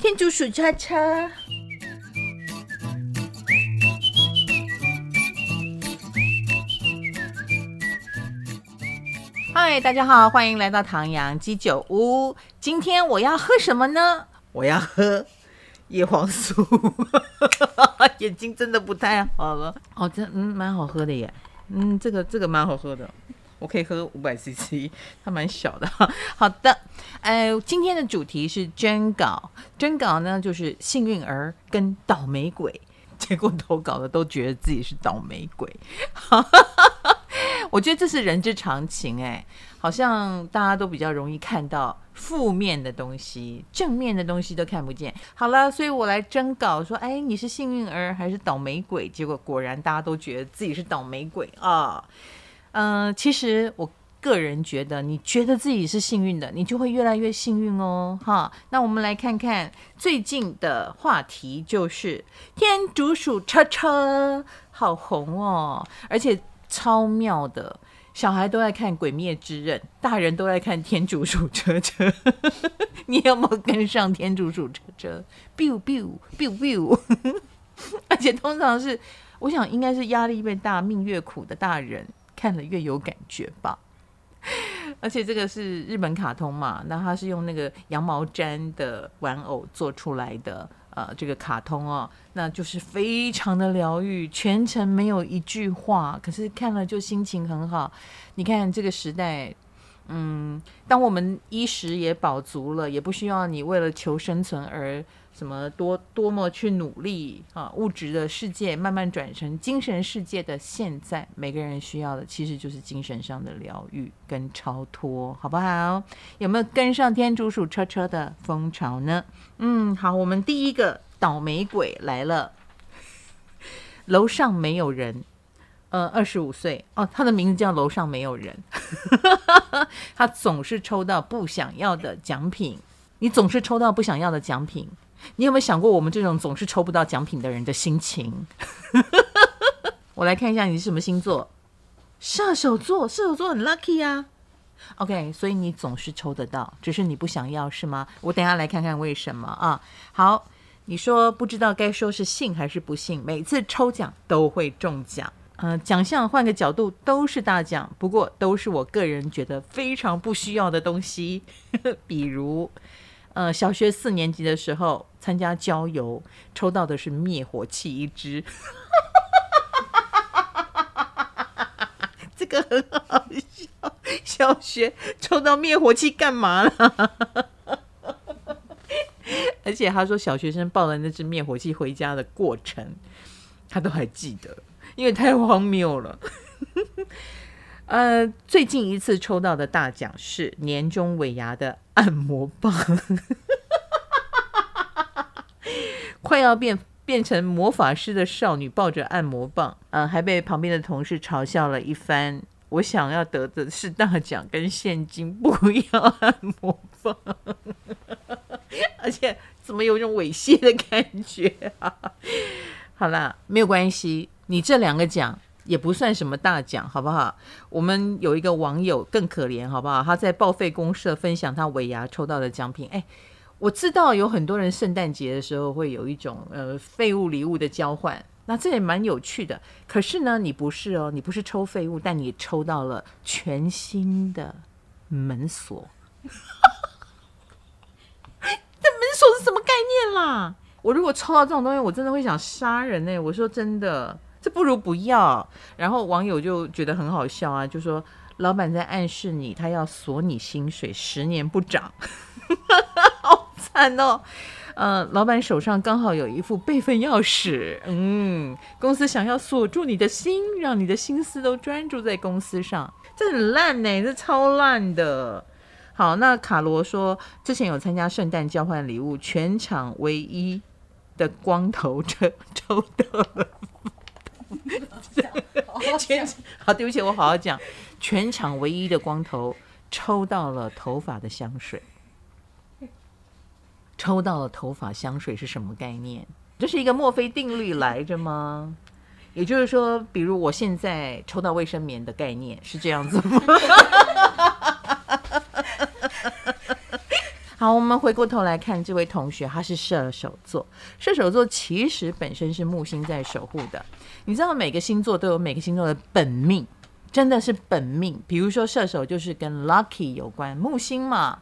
天竺鼠叉叉。嗨，大家好，欢迎来到唐阳鸡酒屋。今天我要喝什么呢？我要喝叶黄素。眼睛真的不太好了。哦，这嗯蛮好喝的耶。嗯，这个这个蛮好喝的。我可以喝五百 CC，它蛮小的。好的，呃，今天的主题是征稿，征稿呢就是幸运儿跟倒霉鬼，结果投稿的都觉得自己是倒霉鬼。我觉得这是人之常情，哎，好像大家都比较容易看到负面的东西，正面的东西都看不见。好了，所以我来征稿说，哎，你是幸运儿还是倒霉鬼？结果果然大家都觉得自己是倒霉鬼啊。呃，其实我个人觉得，你觉得自己是幸运的，你就会越来越幸运哦，哈。那我们来看看最近的话题，就是天竺鼠车车好红哦，而且超妙的，小孩都在看《鬼灭之刃》，大人都在看天竺鼠车车。你有没有跟上天竺鼠车车？biu biu biu biu，而且通常是，我想应该是压力越大、命越苦的大人。看了越有感觉吧，而且这个是日本卡通嘛，那它是用那个羊毛毡的玩偶做出来的，呃，这个卡通哦，那就是非常的疗愈，全程没有一句话，可是看了就心情很好。你看这个时代，嗯，当我们衣食也饱足了，也不需要你为了求生存而。什么多多么去努力啊！物质的世界慢慢转成精神世界的现在，每个人需要的其实就是精神上的疗愈跟超脱，好不好？有没有跟上天竺鼠车车的风潮呢？嗯，好，我们第一个倒霉鬼来了。楼上没有人，呃，二十五岁哦，他的名字叫楼上没有人，他总是抽到不想要的奖品。你总是抽到不想要的奖品。你有没有想过我们这种总是抽不到奖品的人的心情？我来看一下你是什么星座，射手座。射手座很 lucky 啊。OK，所以你总是抽得到，只是你不想要是吗？我等下来看看为什么啊。好，你说不知道该说是幸还是不幸，每次抽奖都会中奖。呃，奖项换个角度都是大奖，不过都是我个人觉得非常不需要的东西，比如。呃，小学四年级的时候参加郊游，抽到的是灭火器一支，这个很好笑。小学抽到灭火器干嘛了？而且他说小学生抱了那只灭火器回家的过程，他都还记得，因为太荒谬了。呃，最近一次抽到的大奖是年终尾牙的按摩棒，快要变变成魔法师的少女抱着按摩棒，嗯，还被旁边的同事嘲笑了一番。我想要得的是大奖跟现金，不要按摩棒，而且怎么有种猥亵的感觉啊？好啦，没有关系，你这两个奖。也不算什么大奖，好不好？我们有一个网友更可怜，好不好？他在报废公社分享他尾牙抽到的奖品。哎，我知道有很多人圣诞节的时候会有一种呃废物礼物的交换，那这也蛮有趣的。可是呢，你不是哦，你不是抽废物，但你抽到了全新的门锁。这门锁是什么概念啦？我如果抽到这种东西，我真的会想杀人哎！我说真的。这不如不要，然后网友就觉得很好笑啊，就说老板在暗示你，他要锁你薪水十年不涨，好惨哦。呃，老板手上刚好有一副备份钥匙，嗯，公司想要锁住你的心，让你的心思都专注在公司上，这很烂呢，这超烂的。好，那卡罗说之前有参加圣诞交换礼物，全场唯一的光头抽 抽到了。全 好，对不起，我好好讲。全场唯一的光头抽到了头发的香水，抽到了头发香水是什么概念？这是一个墨菲定律来着吗？也就是说，比如我现在抽到卫生棉的概念是这样子吗？好，我们回过头来看这位同学，他是射手座。射手座其实本身是木星在守护的。你知道每个星座都有每个星座的本命，真的是本命。比如说射手就是跟 lucky 有关，木星嘛。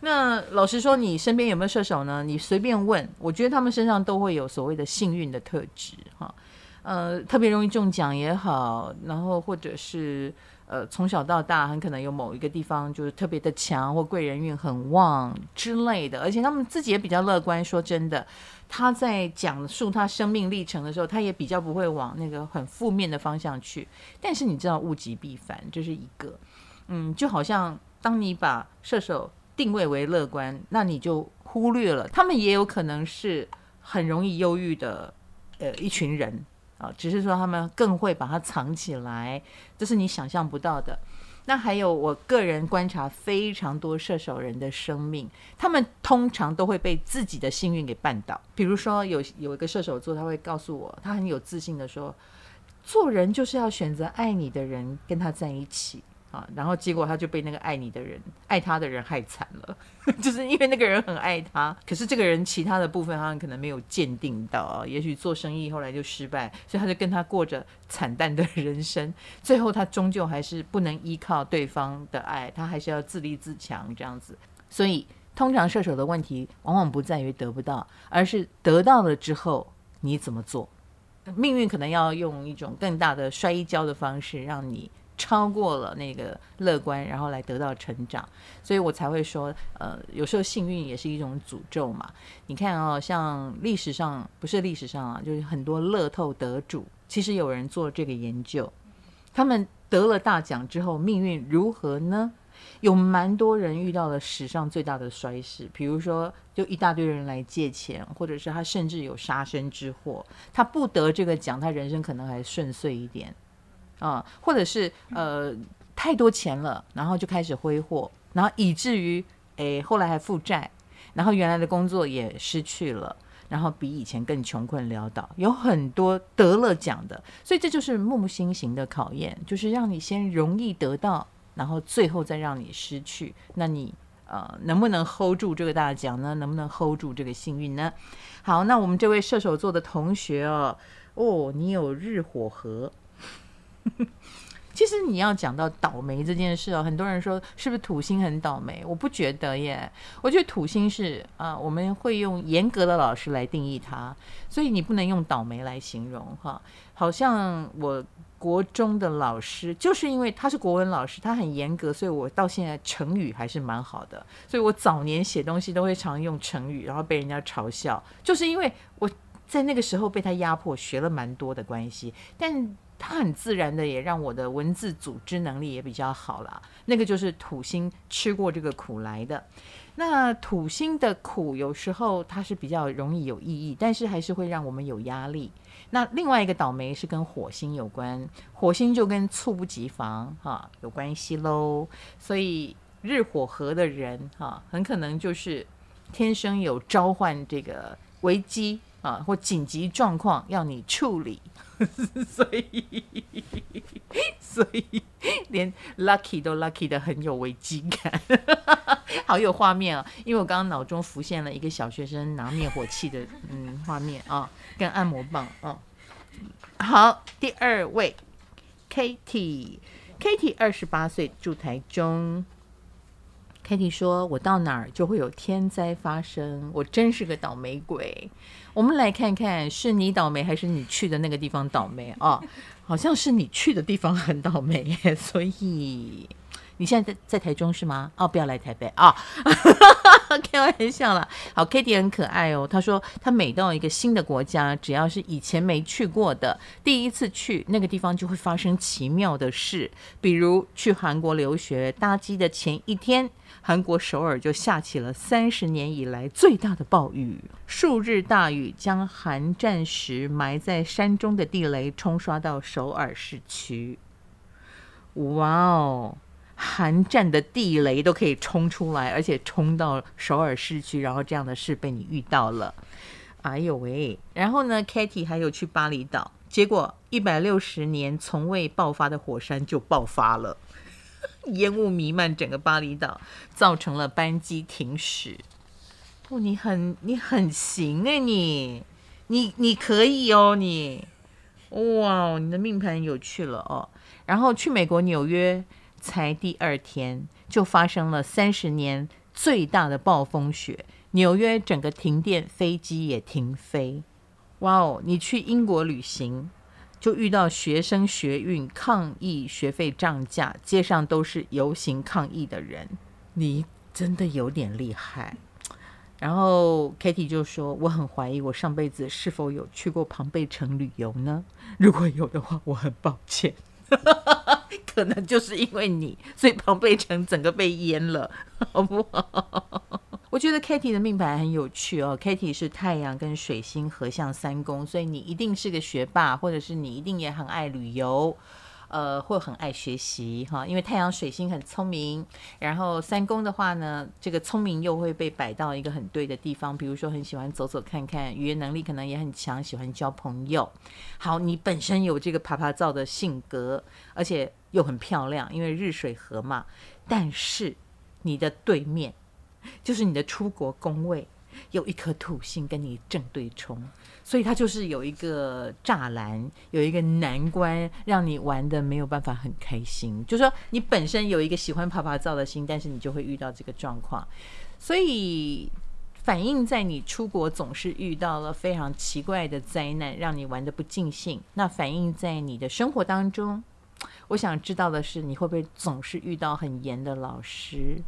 那老实说，你身边有没有射手呢？你随便问，我觉得他们身上都会有所谓的幸运的特质，哈，呃，特别容易中奖也好，然后或者是。呃，从小到大，很可能有某一个地方就是特别的强，或贵人运很旺之类的。而且他们自己也比较乐观。说真的，他在讲述他生命历程的时候，他也比较不会往那个很负面的方向去。但是你知道，物极必反，这是一个。嗯，就好像当你把射手定位为乐观，那你就忽略了他们也有可能是很容易忧郁的呃一群人。啊，只是说他们更会把它藏起来，这是你想象不到的。那还有，我个人观察非常多射手人的生命，他们通常都会被自己的幸运给绊倒。比如说有，有一个射手座，他会告诉我，他很有自信的说，做人就是要选择爱你的人跟他在一起。啊，然后结果他就被那个爱你的人、爱他的人害惨了，就是因为那个人很爱他，可是这个人其他的部分他可能没有鉴定到啊，也许做生意后来就失败，所以他就跟他过着惨淡的人生，最后他终究还是不能依靠对方的爱，他还是要自立自强这样子。所以通常射手的问题往往不在于得不到，而是得到了之后你怎么做，命运可能要用一种更大的摔一跤的方式让你。超过了那个乐观，然后来得到成长，所以我才会说，呃，有时候幸运也是一种诅咒嘛。你看哦，像历史上不是历史上啊，就是很多乐透得主，其实有人做这个研究，他们得了大奖之后，命运如何呢？有蛮多人遇到了史上最大的衰事，比如说，就一大堆人来借钱，或者是他甚至有杀身之祸，他不得这个奖，他人生可能还顺遂一点。啊、或者是呃太多钱了，然后就开始挥霍，然后以至于诶后来还负债，然后原来的工作也失去了，然后比以前更穷困潦倒。有很多得了奖的，所以这就是木星型的考验，就是让你先容易得到，然后最后再让你失去。那你呃能不能 hold 住这个大奖呢？能不能 hold 住这个幸运呢？好，那我们这位射手座的同学哦，哦，你有日火合。其实你要讲到倒霉这件事哦，很多人说是不是土星很倒霉？我不觉得耶，我觉得土星是啊，我们会用严格的老师来定义它，所以你不能用倒霉来形容哈。好像我国中的老师就是因为他是国文老师，他很严格，所以我到现在成语还是蛮好的，所以我早年写东西都会常用成语，然后被人家嘲笑，就是因为我在那个时候被他压迫，学了蛮多的关系，但。它很自然的也让我的文字组织能力也比较好了，那个就是土星吃过这个苦来的。那土星的苦有时候它是比较容易有意义，但是还是会让我们有压力。那另外一个倒霉是跟火星有关，火星就跟猝不及防哈有关系喽。所以日火合的人哈，很可能就是天生有召唤这个危机啊或紧急状况要你处理。所以，所以连 lucky 都 lucky 的很有危机感，好有画面啊！因为我刚刚脑中浮现了一个小学生拿灭火器的嗯画面啊，跟按摩棒啊。好，第二位 Katie，Katie 二十八岁，住台中。Katie 说：“我到哪儿就会有天灾发生，我真是个倒霉鬼。”我们来看看，是你倒霉还是你去的那个地方倒霉啊？哦，好像是你去的地方很倒霉，所以你现在在在台中是吗？哦，不要来台北啊！开玩笑了。好，Katie 很可爱哦。他说，他每到一个新的国家，只要是以前没去过的，第一次去那个地方就会发生奇妙的事，比如去韩国留学，搭机的前一天。韩国首尔就下起了三十年以来最大的暴雨，数日大雨将韩战时埋在山中的地雷冲刷到首尔市区。哇哦，韩战的地雷都可以冲出来，而且冲到首尔市区，然后这样的事被你遇到了，哎呦喂！然后呢，Katie 还有去巴厘岛，结果一百六十年从未爆发的火山就爆发了。烟雾弥漫整个巴厘岛，造成了班机停驶。哦，你很你很行哎，你你你可以哦，你哇，你的命盘有趣了哦。然后去美国纽约才第二天，就发生了三十年最大的暴风雪，纽约整个停电，飞机也停飞。哇哦，你去英国旅行，就遇到学生学运抗议学费涨价，街上都是游行抗议的人，你真的有点厉害。然后 Katie 就说：“我很怀疑我上辈子是否有去过庞贝城旅游呢？如果有的话，我很抱歉，可能就是因为你，所以庞贝城整个被淹了，好不好？”我觉得 Kitty 的命盘很有趣哦。，Kitty 是太阳跟水星合相三宫，所以你一定是个学霸，或者是你一定也很爱旅游，呃，会很爱学习哈。因为太阳水星很聪明，然后三宫的话呢，这个聪明又会被摆到一个很对的地方，比如说很喜欢走走看看，语言能力可能也很强，喜欢交朋友。好，你本身有这个趴趴造的性格，而且又很漂亮，因为日水合嘛。但是你的对面。就是你的出国宫位有一颗土星跟你正对冲，所以它就是有一个栅栏，有一个难关，让你玩得没有办法很开心。就是说你本身有一个喜欢啪啪造的心，但是你就会遇到这个状况，所以反映在你出国总是遇到了非常奇怪的灾难，让你玩得不尽兴。那反映在你的生活当中，我想知道的是，你会不会总是遇到很严的老师？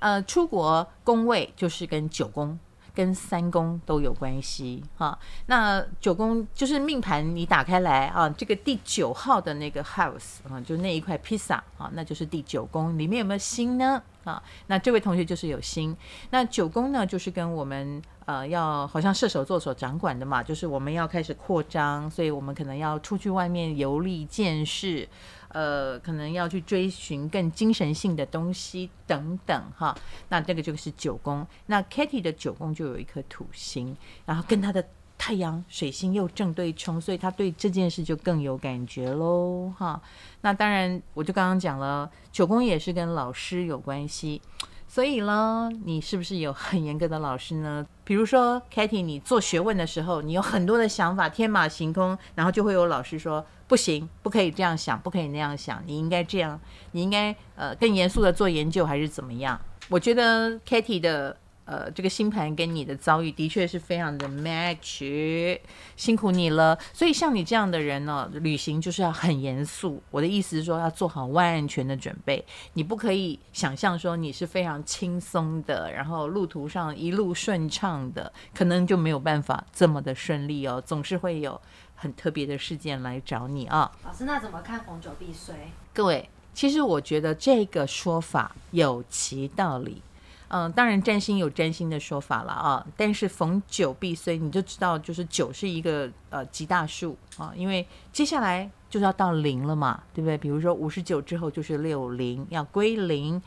呃，出国宫位就是跟九宫、跟三宫都有关系哈。那九宫就是命盘，你打开来啊，这个第九号的那个 house 啊，就那一块披萨啊，那就是第九宫，里面有没有星呢？啊，那这位同学就是有星。那九宫呢，就是跟我们呃要好像射手座所掌管的嘛，就是我们要开始扩张，所以我们可能要出去外面游历见识。呃，可能要去追寻更精神性的东西等等哈，那这个就是九宫。那 Katie 的九宫就有一颗土星，然后跟他的太阳、水星又正对冲，所以他对这件事就更有感觉喽哈。那当然，我就刚刚讲了，九宫也是跟老师有关系。所以呢，你是不是有很严格的老师呢？比如说，Katie，你做学问的时候，你有很多的想法，天马行空，然后就会有老师说不行，不可以这样想，不可以那样想，你应该这样，你应该呃更严肃的做研究，还是怎么样？我觉得 Katie 的。呃，这个星盘跟你的遭遇的确是非常的 match，辛苦你了。所以像你这样的人呢，旅行就是要很严肃。我的意思是说，要做好万全的准备。你不可以想象说你是非常轻松的，然后路途上一路顺畅的，可能就没有办法这么的顺利哦。总是会有很特别的事件来找你啊。老师，那怎么看逢九必衰？各位，其实我觉得这个说法有其道理。嗯，当然占星有占星的说法了啊，但是逢九必衰，你就知道就是九是一个呃极大数啊，因为接下来就是要到零了嘛，对不对？比如说五十九之后就是六零，要归零，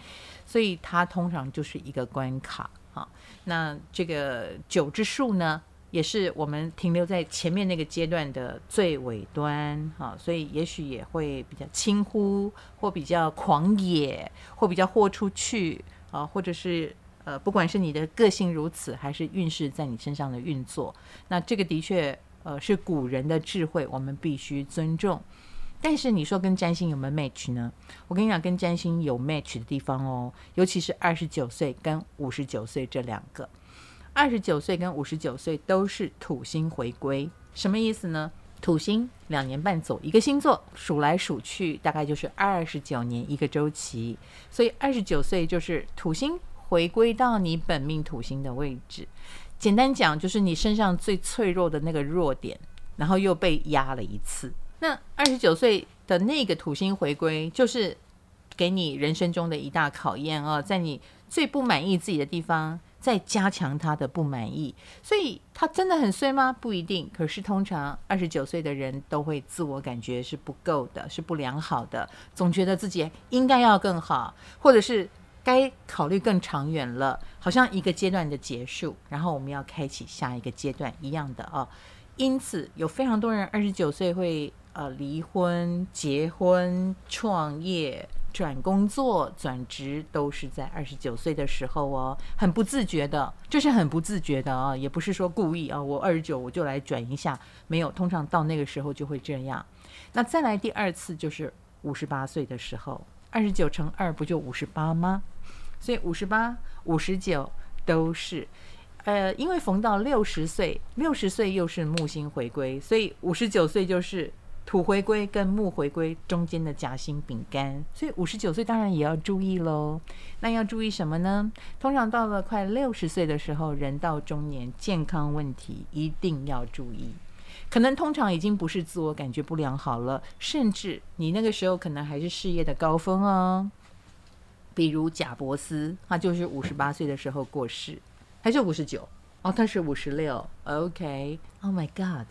所以它通常就是一个关卡啊。那这个九之数呢，也是我们停留在前面那个阶段的最尾端啊，所以也许也会比较轻忽，或比较狂野，或比较豁出去。啊，或者是呃，不管是你的个性如此，还是运势在你身上的运作，那这个的确呃是古人的智慧，我们必须尊重。但是你说跟占星有没有 match 呢？我跟你讲，跟占星有 match 的地方哦，尤其是二十九岁跟五十九岁这两个，二十九岁跟五十九岁都是土星回归，什么意思呢？土星两年半走一个星座，数来数去大概就是二十九年一个周期，所以二十九岁就是土星回归到你本命土星的位置。简单讲，就是你身上最脆弱的那个弱点，然后又被压了一次。那二十九岁的那个土星回归，就是给你人生中的一大考验哦，在你最不满意自己的地方。再加强他的不满意，所以他真的很衰吗？不一定。可是通常二十九岁的人都会自我感觉是不够的，是不良好的，总觉得自己应该要更好，或者是该考虑更长远了，好像一个阶段的结束，然后我们要开启下一个阶段一样的哦。因此有非常多人二十九岁会呃离婚、结婚、创业，转工作、转职都是在二十九岁的时候哦，很不自觉的，这是很不自觉的啊，也不是说故意啊，我二十九我就来转一下，没有，通常到那个时候就会这样。那再来第二次就是五十八岁的时候，二十九乘二不就五十八吗？所以五十八、五十九都是。呃，因为逢到六十岁，六十岁又是木星回归，所以五十九岁就是土回归跟木回归中间的夹心饼干，所以五十九岁当然也要注意喽。那要注意什么呢？通常到了快六十岁的时候，人到中年，健康问题一定要注意。可能通常已经不是自我感觉不良好了，甚至你那个时候可能还是事业的高峰哦。比如贾伯斯，他就是五十八岁的时候过世。还是五十九哦，他是五十六。OK，Oh my God，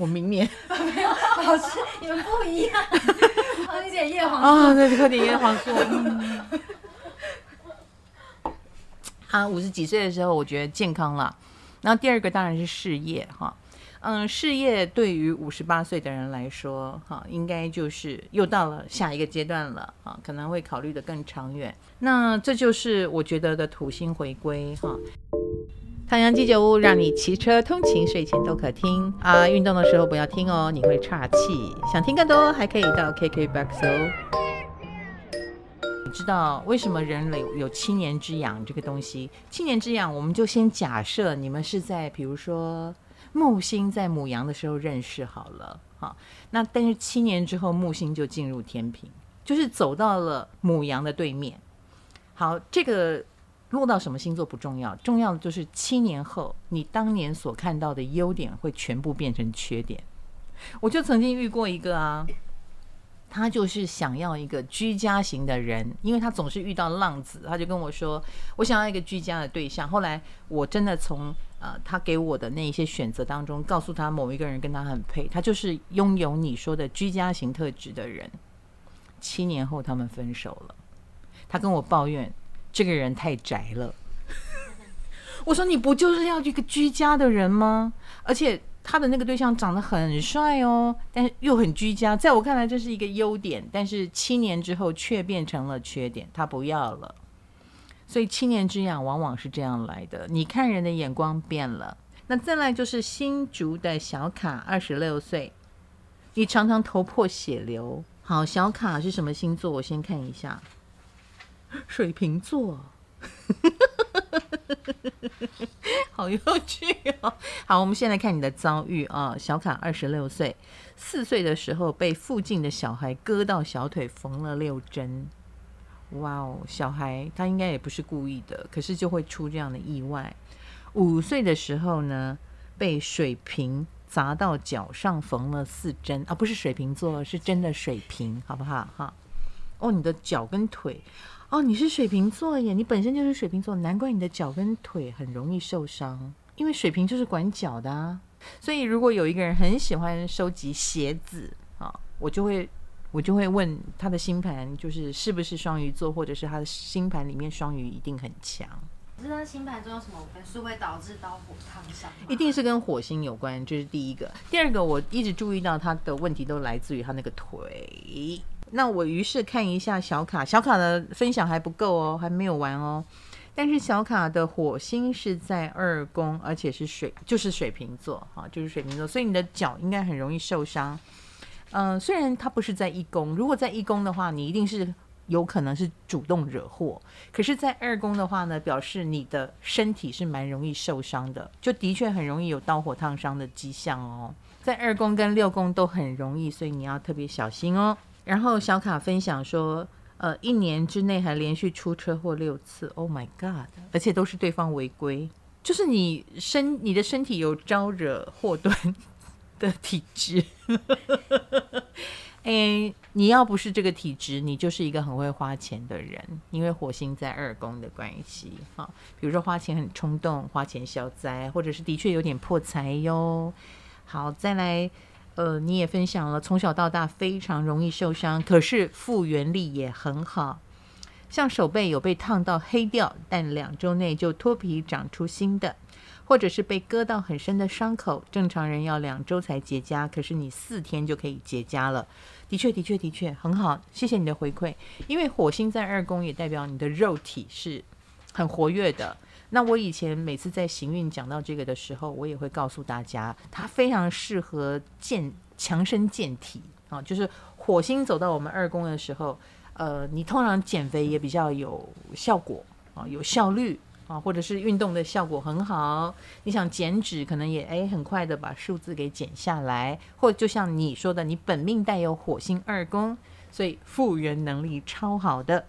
我明年没有老师，你们不一样。喝点叶黄素啊，对，喝点叶黄素。啊，五十几岁的时候，我觉得健康了。然后第二个当然是事业哈。嗯，事业对于五十八岁的人来说，哈，应该就是又到了下一个阶段了啊，可能会考虑的更长远。那这就是我觉得的土星回归哈。唐阳鸡酒屋让你骑车通勤、睡前都可听啊，运动的时候不要听哦，你会岔气。想听更多，还可以到 KKBOX 哦。你知道为什么人类有七年之痒这个东西？七年之痒，我们就先假设你们是在比如说。木星在母羊的时候认识好了，好，那但是七年之后木星就进入天平，就是走到了母羊的对面。好，这个落到什么星座不重要，重要的就是七年后你当年所看到的优点会全部变成缺点。我就曾经遇过一个啊。他就是想要一个居家型的人，因为他总是遇到浪子，他就跟我说：“我想要一个居家的对象。”后来我真的从呃他给我的那一些选择当中，告诉他某一个人跟他很配，他就是拥有你说的居家型特质的人。七年后他们分手了，他跟我抱怨这个人太宅了。我说：“你不就是要一个居家的人吗？”而且。他的那个对象长得很帅哦，但是又很居家，在我看来这是一个优点，但是七年之后却变成了缺点，他不要了。所以七年之痒往往是这样来的，你看人的眼光变了。那再来就是新竹的小卡，二十六岁，你常常头破血流。好，小卡是什么星座？我先看一下，水瓶座。好有趣哦！好，我们先来看你的遭遇啊。小卡二十六岁，四岁的时候被附近的小孩割到小腿，缝了六针。哇哦，小孩他应该也不是故意的，可是就会出这样的意外。五岁的时候呢，被水瓶砸到脚上，缝了四针啊，不是水瓶座，是真的水瓶，好不好？哈，哦，你的脚跟腿。哦，你是水瓶座耶，你本身就是水瓶座，难怪你的脚跟腿很容易受伤，因为水瓶就是管脚的啊。所以如果有一个人很喜欢收集鞋子啊，我就会我就会问他的星盘，就是是不是双鱼座，或者是他的星盘里面双鱼一定很强。知道星盘中有什么元素会导致刀火烫伤？一定是跟火星有关，这、就是第一个。第二个，我一直注意到他的问题都来自于他那个腿。那我于是看一下小卡，小卡的分享还不够哦，还没有完哦。但是小卡的火星是在二宫，而且是水，就是水瓶座，哈，就是水瓶座，所以你的脚应该很容易受伤。嗯、虽然它不是在一宫，如果在一宫的话，你一定是有可能是主动惹祸。可是，在二宫的话呢，表示你的身体是蛮容易受伤的，就的确很容易有刀火烫伤的迹象哦。在二宫跟六宫都很容易，所以你要特别小心哦。然后小卡分享说，呃，一年之内还连续出车祸六次，Oh my God！而且都是对方违规，就是你身你的身体有招惹祸端 的体质。哎，你要不是这个体质，你就是一个很会花钱的人，因为火星在二宫的关系，哈，比如说花钱很冲动，花钱消灾，或者是的确有点破财哟。好，再来。呃，你也分享了，从小到大非常容易受伤，可是复原力也很好。像手背有被烫到黑掉，但两周内就脱皮长出新的。或者是被割到很深的伤口，正常人要两周才结痂，可是你四天就可以结痂了。的确，的确，的确很好，谢谢你的回馈。因为火星在二宫，也代表你的肉体是很活跃的。那我以前每次在行运讲到这个的时候，我也会告诉大家，它非常适合健强身健体啊。就是火星走到我们二宫的时候，呃，你通常减肥也比较有效果啊，有效率。啊，或者是运动的效果很好，你想减脂，可能也诶很快的把数字给减下来，或就像你说的，你本命带有火星二宫，所以复原能力超好的，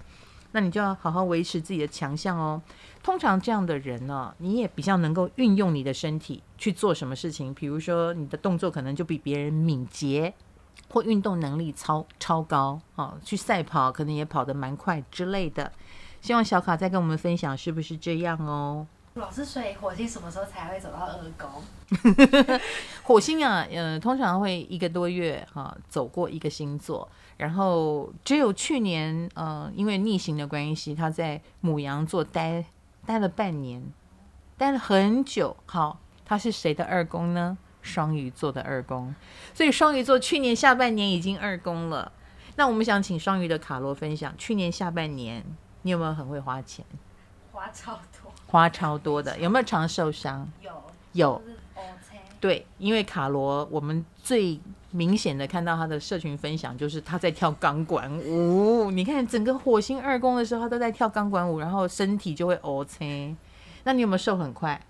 那你就要好好维持自己的强项哦。通常这样的人呢，你也比较能够运用你的身体去做什么事情，比如说你的动作可能就比别人敏捷，或运动能力超超高啊，去赛跑可能也跑得蛮快之类的。希望小卡再跟我们分享是不是这样哦？老师，所以火星什么时候才会走到二宫？火星啊，呃，通常会一个多月哈、走过一个星座，然后只有去年呃，因为逆行的关系，他在母羊座待待了半年，待了很久。好，他是谁的二宫呢？双鱼座的二宫，所以双鱼座去年下半年已经二宫了。那我们想请双鱼的卡罗分享，去年下半年。你有没有很会花钱？花超多，花超多的，有没有常受伤？有有。对，因为卡罗，我们最明显的看到他的社群分享，就是他在跳钢管舞。你看整个火星二宫的时候，他都在跳钢管舞，然后身体就会 OK。那你有没有瘦很快？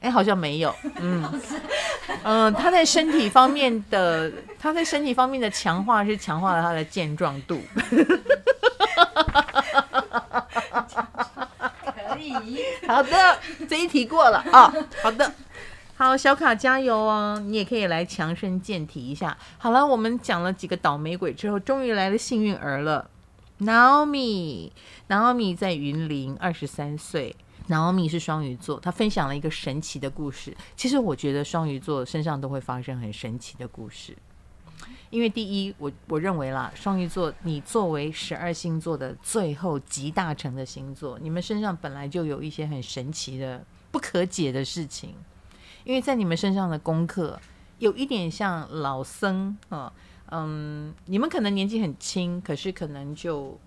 哎，好像没有。嗯 嗯、呃，他在身体方面的，他在身体方面的强化是强化了他的健壮度。好的，这一题过了啊、好的，好，小卡加油哦！你也可以来强身健体一下。好了，我们讲了几个倒霉鬼之后，终于来了幸运儿了。Naomi，Naomi 在云林，二十三岁。Naomi 是双鱼座，她分享了一个神奇的故事。其实我觉得双鱼座身上都会发生很神奇的故事。因为第一，我我认为啦，双鱼座，你作为十二星座的最后集大成的星座，你们身上本来就有一些很神奇的、不可解的事情。因为在你们身上的功课，有一点像老僧啊，嗯，你们可能年纪很轻，可是可能就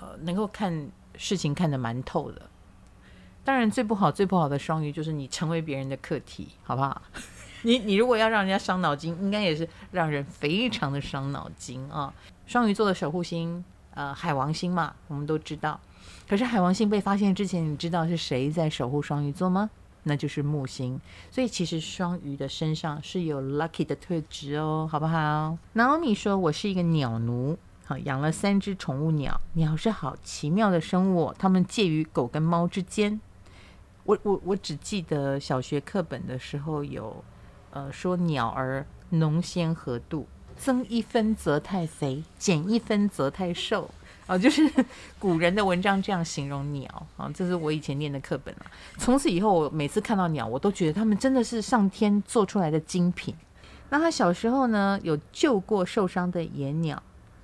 呃能够看事情看得蛮透的。当然，最不好、最不好的双鱼就是你成为别人的课题，好不好？你你如果要让人家伤脑筋，应该也是让人非常的伤脑筋啊。双鱼座的守护星，呃，海王星嘛，我们都知道。可是海王星被发现之前，你知道是谁在守护双鱼座吗？那就是木星。所以其实双鱼的身上是有 lucky 的特质哦，好不好？Naomi 说：“我是一个鸟奴，好养了三只宠物鸟。鸟是好奇妙的生物，它们介于狗跟猫之间。我我我只记得小学课本的时候有。”呃，说鸟儿浓纤合度，增一分则太肥，减一分则太瘦啊，就是 古人的文章这样形容鸟啊。这是我以前念的课本啊。从此以后，我每次看到鸟，我都觉得他们真的是上天做出来的精品。那他小时候呢，有救过受伤的野鸟。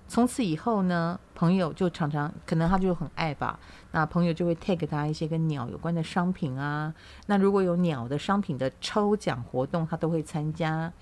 从此以后呢，朋友就常常可能他就很爱吧，那朋友就会 tag 他一些跟鸟有关的商品啊。那如果有鸟的商品的抽奖活动，他都会参加。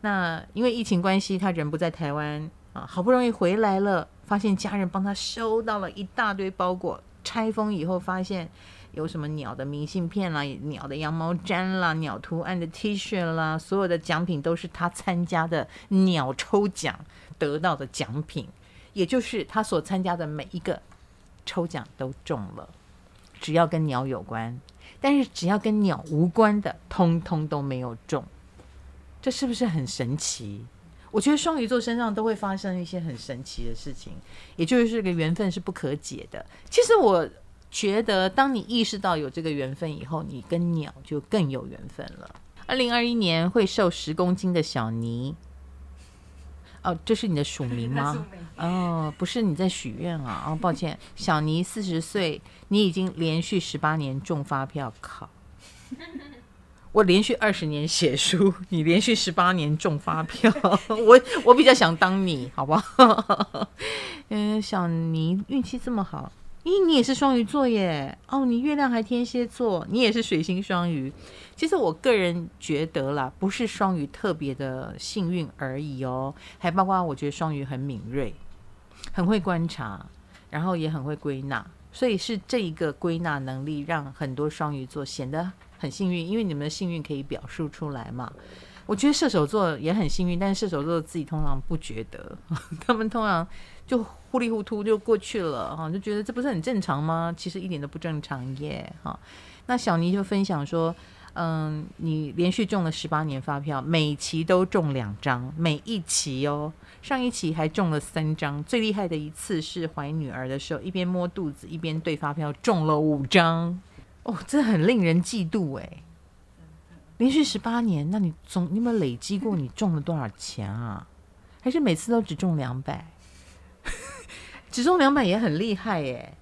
那因为疫情关系，他人不在台湾啊，好不容易回来了，发现家人帮他收到了一大堆包裹，拆封以后发现有什么鸟的明信片啦、鸟的羊毛毡啦、鸟图案的 T 恤啦，所有的奖品都是他参加的鸟抽奖。得到的奖品，也就是他所参加的每一个抽奖都中了，只要跟鸟有关，但是只要跟鸟无关的，通通都没有中。这是不是很神奇？我觉得双鱼座身上都会发生一些很神奇的事情，也就是这个缘分是不可解的。其实我觉得，当你意识到有这个缘分以后，你跟鸟就更有缘分了。二零二一年会瘦十公斤的小尼。哦，这是你的署名吗？哦，不是你在许愿啊！哦，抱歉，小尼四十岁，你已经连续十八年中发票考。我连续二十年写书，你连续十八年中发票，我我比较想当你，好不好？嗯，小尼运气这么好，咦，你也是双鱼座耶？哦，你月亮还天蝎座，你也是水星双鱼。其实我个人觉得啦，不是双鱼特别的幸运而已哦，还包括我觉得双鱼很敏锐，很会观察，然后也很会归纳，所以是这一个归纳能力让很多双鱼座显得很幸运，因为你们的幸运可以表述出来嘛。我觉得射手座也很幸运，但是射手座自己通常不觉得，他们通常。就糊里糊涂就过去了哈，就觉得这不是很正常吗？其实一点都不正常耶哈。那小妮就分享说，嗯，你连续中了十八年发票，每期都中两张，每一期哦，上一期还中了三张，最厉害的一次是怀女儿的时候，一边摸肚子一边对发票，中了五张哦，这很令人嫉妒哎。连续十八年，那你总你有没有累积过你 中了多少钱啊？还是每次都只中两百？只中两百也很厉害耶，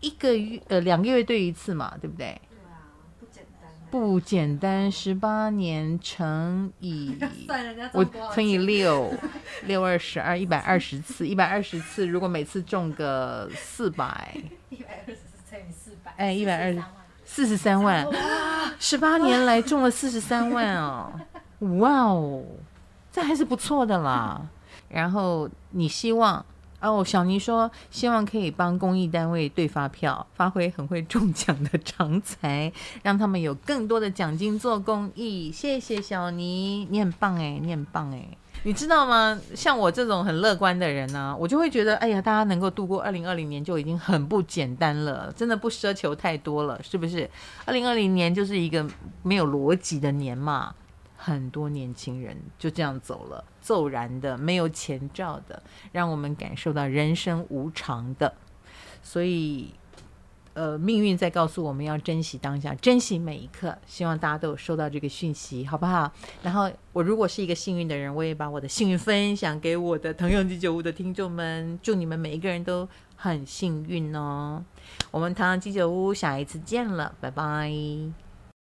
一个月呃两个月兑一次嘛，对不对？对啊，不简单。不简单，十八年乘以 我乘以六，六二十二，一百二十次，一百二十次，如果每次中个四百，一百二十次乘以四百，哎，一百二十四十三万，十八年来中了四十三万哦，哇哦，这还是不错的啦。然后你希望。哦，小尼说希望可以帮公益单位对发票，发挥很会中奖的长才，让他们有更多的奖金做公益。谢谢小尼，你很棒哎，你很棒哎。你知道吗？像我这种很乐观的人呢、我就会觉得，哎呀，大家能够度过二零二零年就已经很不简单了，真的不奢求太多了，是不是？二零二零年就是一个没有逻辑的年嘛。很多年轻人就这样走了，骤然的，没有前兆的，让我们感受到人生无常的。所以，呃，命运在告诉我们要珍惜当下，珍惜每一刻。希望大家都有收到这个讯息，好不好？然后，我如果是一个幸运的人，我也把我的幸运分享给我的唐阳鸡酒屋的听众们。祝你们每一个人都很幸运哦！我们唐阳鸡酒屋下一次见了，拜拜。